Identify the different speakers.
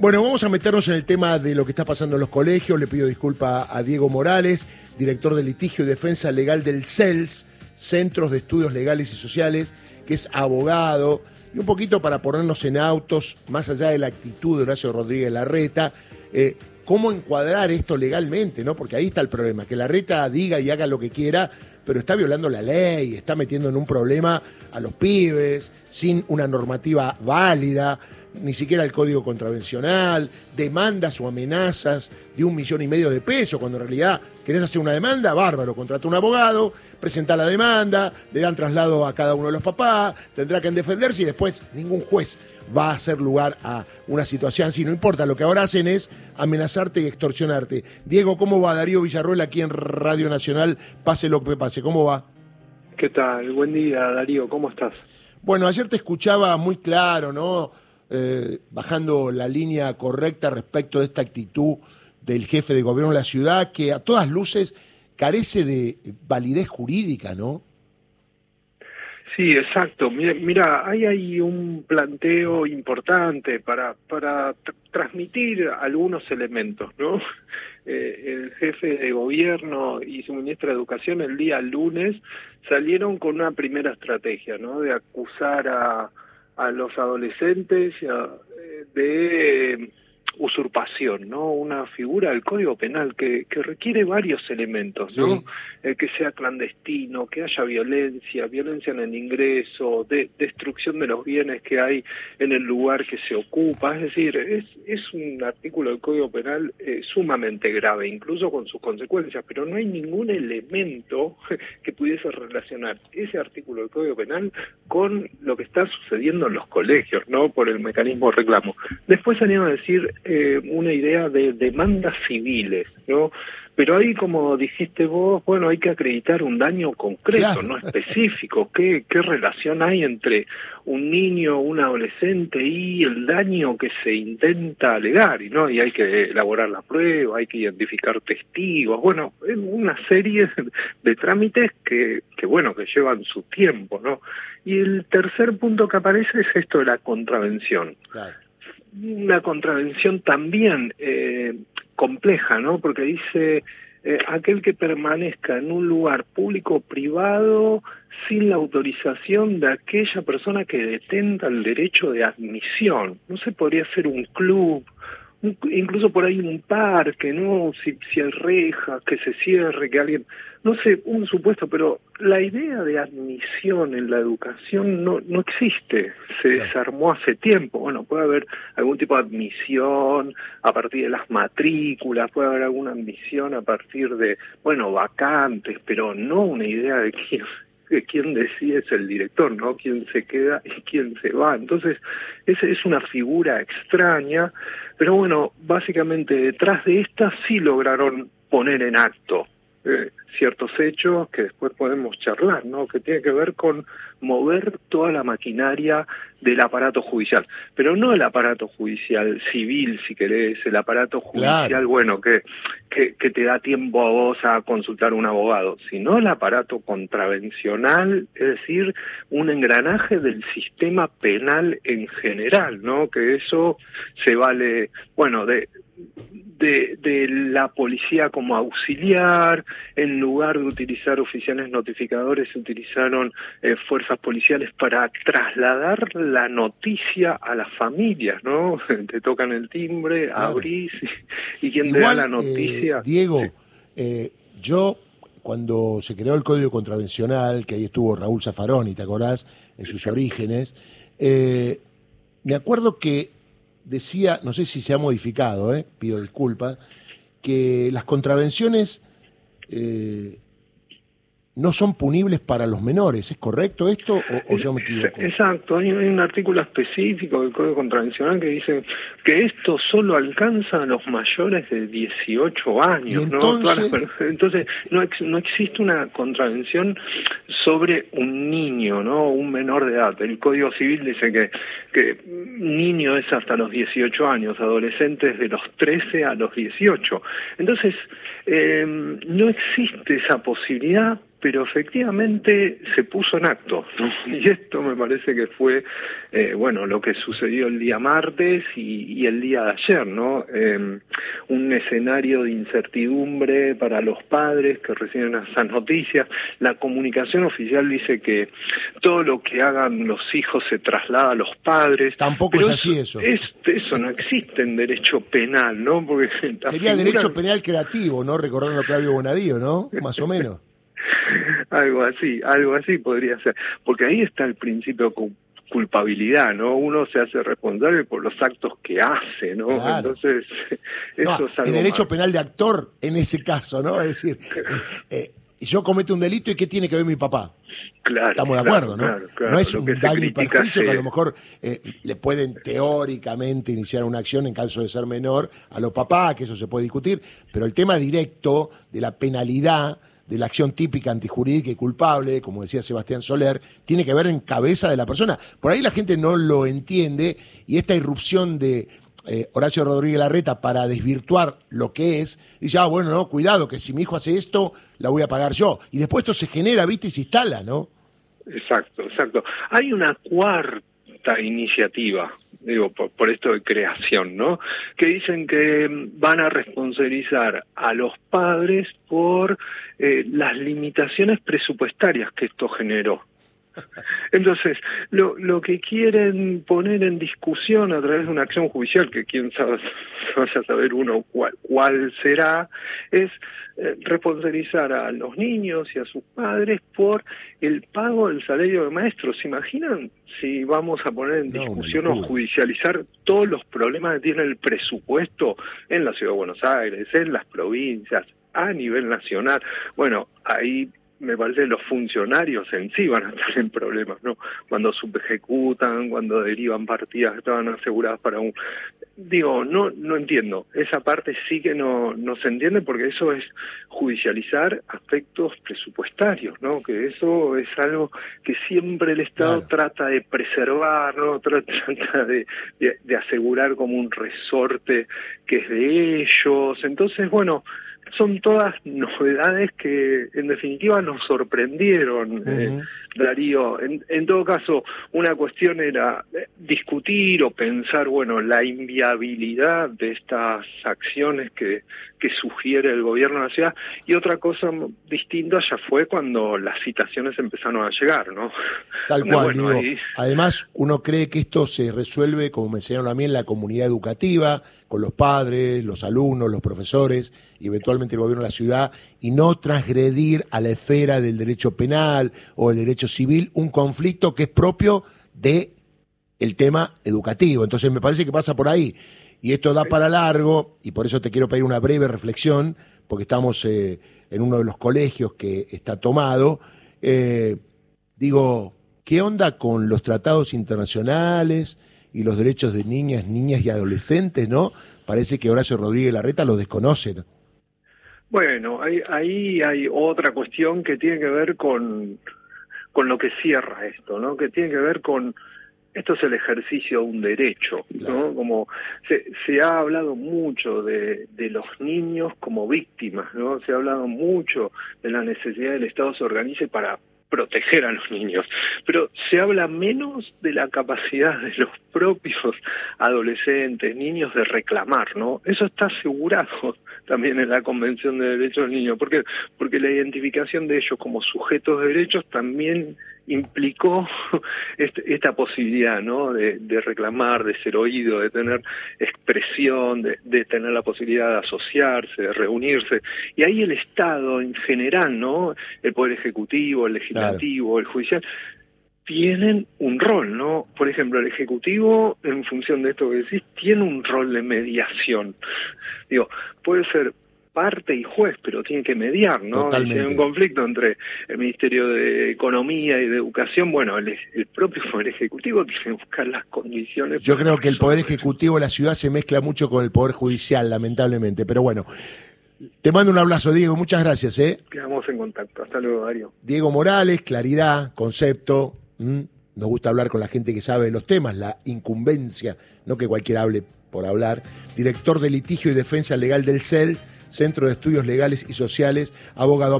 Speaker 1: Bueno, vamos a meternos en el tema de lo que está pasando en los colegios. Le pido disculpa a Diego Morales, director de litigio y defensa legal del CELS, Centros de Estudios Legales y Sociales, que es abogado. Y un poquito para ponernos en autos, más allá de la actitud de Horacio Rodríguez Larreta, eh, cómo encuadrar esto legalmente, ¿no? Porque ahí está el problema, que Larreta diga y haga lo que quiera, pero está violando la ley, está metiendo en un problema a los pibes, sin una normativa válida ni siquiera el código contravencional, demandas o amenazas de un millón y medio de pesos, cuando en realidad querés hacer una demanda, bárbaro, contrata un abogado, presenta la demanda, le dan traslado a cada uno de los papás, tendrá que defenderse y después ningún juez va a hacer lugar a una situación así. No importa, lo que ahora hacen es amenazarte y extorsionarte. Diego, ¿cómo va Darío Villarruel aquí en Radio Nacional? Pase lo que pase, ¿cómo va?
Speaker 2: ¿Qué tal? Buen día, Darío, ¿cómo estás?
Speaker 1: Bueno, ayer te escuchaba muy claro, ¿no? Eh, bajando la línea correcta respecto de esta actitud del jefe de gobierno de la ciudad, que a todas luces carece de validez jurídica, ¿no?
Speaker 2: Sí, exacto. Mira, hay ahí un planteo importante para, para transmitir algunos elementos, ¿no? Eh, el jefe de gobierno y su ministra de Educación el día lunes salieron con una primera estrategia, ¿no? De acusar a, a los adolescentes eh, de usurpación, ¿no? Una figura del Código Penal que, que requiere varios elementos, ¿no? Eh, que sea clandestino, que haya violencia, violencia en el ingreso, de, destrucción de los bienes que hay en el lugar que se ocupa. Es decir, es, es un artículo del Código Penal eh, sumamente grave, incluso con sus consecuencias, pero no hay ningún elemento que pudiese relacionar ese artículo del Código Penal con lo que está sucediendo en los colegios, ¿no? Por el mecanismo de reclamo. Después salieron a decir eh, una idea de demandas civiles, ¿no? Pero ahí, como dijiste vos, bueno, hay que acreditar un daño concreto, no específico. ¿Qué, ¿Qué relación hay entre un niño, un adolescente y el daño que se intenta alegar? Y no, y hay que elaborar la prueba, hay que identificar testigos. Bueno, es una serie de trámites que, que bueno, que llevan su tiempo, ¿no? Y el tercer punto que aparece es esto de la contravención. Claro una contravención también eh, compleja, ¿no? Porque dice eh, aquel que permanezca en un lugar público o privado sin la autorización de aquella persona que detenta el derecho de admisión. No se podría ser un club, incluso por ahí un parque, ¿no? Si, si hay rejas, que se cierre, que alguien, no sé, un supuesto, pero la idea de admisión en la educación no, no existe, se desarmó hace tiempo. Bueno, puede haber algún tipo de admisión a partir de las matrículas, puede haber alguna admisión a partir de, bueno, vacantes, pero no una idea de quién que quién decide es el director, ¿no? Quién se queda y quién se va. Entonces, esa es una figura extraña, pero bueno, básicamente detrás de esta sí lograron poner en acto eh, ciertos hechos que después podemos charlar, ¿no? Que tiene que ver con mover toda la maquinaria del aparato judicial, pero no el aparato judicial civil, si querés, el aparato judicial, bueno, que, que, que te da tiempo a vos a consultar un abogado, sino el aparato contravencional, es decir, un engranaje del sistema penal en general, ¿no? Que eso se vale, bueno, de de, de la policía como auxiliar, en lugar de utilizar oficiales notificadores, se utilizaron eh, fuerzas policiales para trasladar la noticia a las familias, ¿no? Te tocan el timbre, abrís, y, quien te da la eh, noticia.
Speaker 1: Diego, eh, yo cuando se creó el Código Contravencional, que ahí estuvo Raúl Zafaroni, ¿te acordás? En sus orígenes, me acuerdo que decía, no sé si se ha modificado, eh, pido disculpas, que las contravenciones eh, no son punibles para los menores. ¿Es correcto esto o, yo me equivoco?
Speaker 2: Exacto, hay, un artículo específico del Código Contravencional que dice que esto solo alcanza a los mayores de 18 años.
Speaker 1: Entonces,
Speaker 2: ¿no? entonces no, no existe una contravención sobre un niño, ¿no? un menor de edad. El Código Civil dice que, que niño es hasta los 18 años, adolescentes de los 13 a los 18. Entonces, eh, no existe esa posibilidad pero efectivamente se puso en acto. Y esto me parece que fue, eh, bueno, lo que sucedió el día martes y, el día de ayer, ¿no? Em, un escenario de incertidumbre para los padres que reciben esas noticias. La comunicación oficial dice que todo lo que hagan los hijos se traslada a los padres.
Speaker 1: Tampoco es así eso.
Speaker 2: eso no existe en derecho penal, ¿no?
Speaker 1: Porque Sería derecho penal creativo, ¿no? Recordando a Claudio Bonadío, ¿no? Más o menos.
Speaker 2: algo así, algo así podría ser, porque ahí está el principio de culpabilidad, ¿no? Uno se hace responsable por los actos que hace, ¿no? Entonces,
Speaker 1: eso es algo El derecho penal de actor en ese caso, ¿no? Es decir, eh, eh, yo cometo un delito y ¿qué tiene que ver mi papá?
Speaker 2: Claro,
Speaker 1: Estamos de acuerdo, ¿no? no es un daño y perjuicio que a lo mejor eh, le pueden teóricamente iniciar una acción en caso de ser menor a los papás, que eso se puede discutir, pero el tema directo de la penalidad de la acción típica antijurídica y culpable, como decía Sebastián Soler, tiene que ver en cabeza de la persona. Por ahí la gente no lo entiende y esta irrupción de eh, Horacio Rodríguez Larreta para desvirtuar lo que es, dice, ah, bueno, no, cuidado, que si mi hijo hace esto, la voy a pagar yo. Y después esto se genera, viste, y se instala, ¿no?
Speaker 2: Exacto, exacto. Hay una cuarta iniciativa digo, por, esto de creación, ¿no? Que dicen que van a responsabilizar a los padres por eh, las limitaciones presupuestarias que esto generó. Entonces, lo, lo que quieren poner en discusión a través de una acción judicial, que quién sabe, vaya a saber uno cuál, cuál será, es eh, responsabilizar a los niños y a sus padres por el pago del salario de maestros. ¿Se imaginan si vamos a poner en discusión o judicializar todos los problemas que tiene el presupuesto en la Ciudad de Buenos Aires, en las provincias, a nivel nacional? Bueno, ahí me parece que los funcionarios en sí van a estar en problemas, ¿no? Cuando subejecutan, cuando derivan partidas que estaban aseguradas para un... Digo, no no entiendo. Esa parte sí que no, no se entiende porque eso es judicializar aspectos presupuestarios, ¿no? Que eso es algo que siempre el Estado trata de preservar, ¿no? Trata de, de asegurar como un resorte que es de ellos. Entonces, bueno son todas novedades que en definitiva nos sorprendieron, eh, Darío. En, en, todo caso, una cuestión era eh, discutir o pensar, bueno, la inviabilidad de estas acciones que, que sugiere el gobierno de la ciudad, y otra cosa distinta ya fue cuando las citaciones empezaron a llegar, ¿no?
Speaker 1: Tal cual, digo, además uno cree que esto se resuelve, como me enseñaron a mí, en la comunidad educativa, con los padres, los alumnos, los profesores y eventualmente el gobierno de la ciudad, y no transgredir a la esfera del derecho penal o el derecho civil un conflicto que es propio de el tema educativo. Entonces me parece que pasa por ahí. Y esto da para largo, y por eso te quiero pedir una breve reflexión, porque estamos eh, en uno de los colegios que está tomado. Eh, digo, ¿qué onda con los tratados internacionales? y los derechos de niñas, niñas y adolescentes, ¿no? Parece que Horacio Rodríguez Larreta los desconocen.
Speaker 2: Bueno, ahí, ahí hay otra cuestión que tiene que ver con, con lo que cierra esto, ¿no? Que tiene que ver con esto es el ejercicio de un derecho, ¿no? Como se, se ha hablado mucho de, de los niños como víctimas, ¿no? Se ha hablado mucho de la necesidad del Estado se organice para proteger a los niños, pero se habla menos de la capacidad de los propios adolescentes, niños de reclamar, ¿no? Eso está asegurado también en la Convención de Derechos del Niño, porque porque la identificación de ellos como sujetos de derechos también implicó este, esta posibilidad, ¿no? De, reclamar, de ser oído, de tener expresión, de, tener la posibilidad de asociarse, de reunirse. Y ahí el Estado en general, ¿no? El Poder Ejecutivo, el Legislativo, el Judicial, tienen un rol, ¿no? Por ejemplo, el Ejecutivo, en función de esto que decís, tiene un rol de mediación. Digo, puede ser parte y juez, pero tiene que mediar, ¿no? Si hay un conflicto entre el Ministerio de Economía y de Educación, bueno, el, propio Poder Ejecutivo tiene que buscar las condiciones.
Speaker 1: Yo creo que el Poder Ejecutivo de la ciudad se mezcla mucho con el Poder Judicial, lamentablemente, pero bueno. Te mando un abrazo, Diego. Muchas gracias. ¿eh?
Speaker 2: Quedamos en contacto. Hasta luego, Darío.
Speaker 1: Diego Morales, claridad, concepto. Nos gusta hablar con la gente que sabe los temas, la incumbencia, no que cualquiera hable por hablar. Director de litigio y defensa legal del CEL Centro de Estudios Legales y Sociales, abogado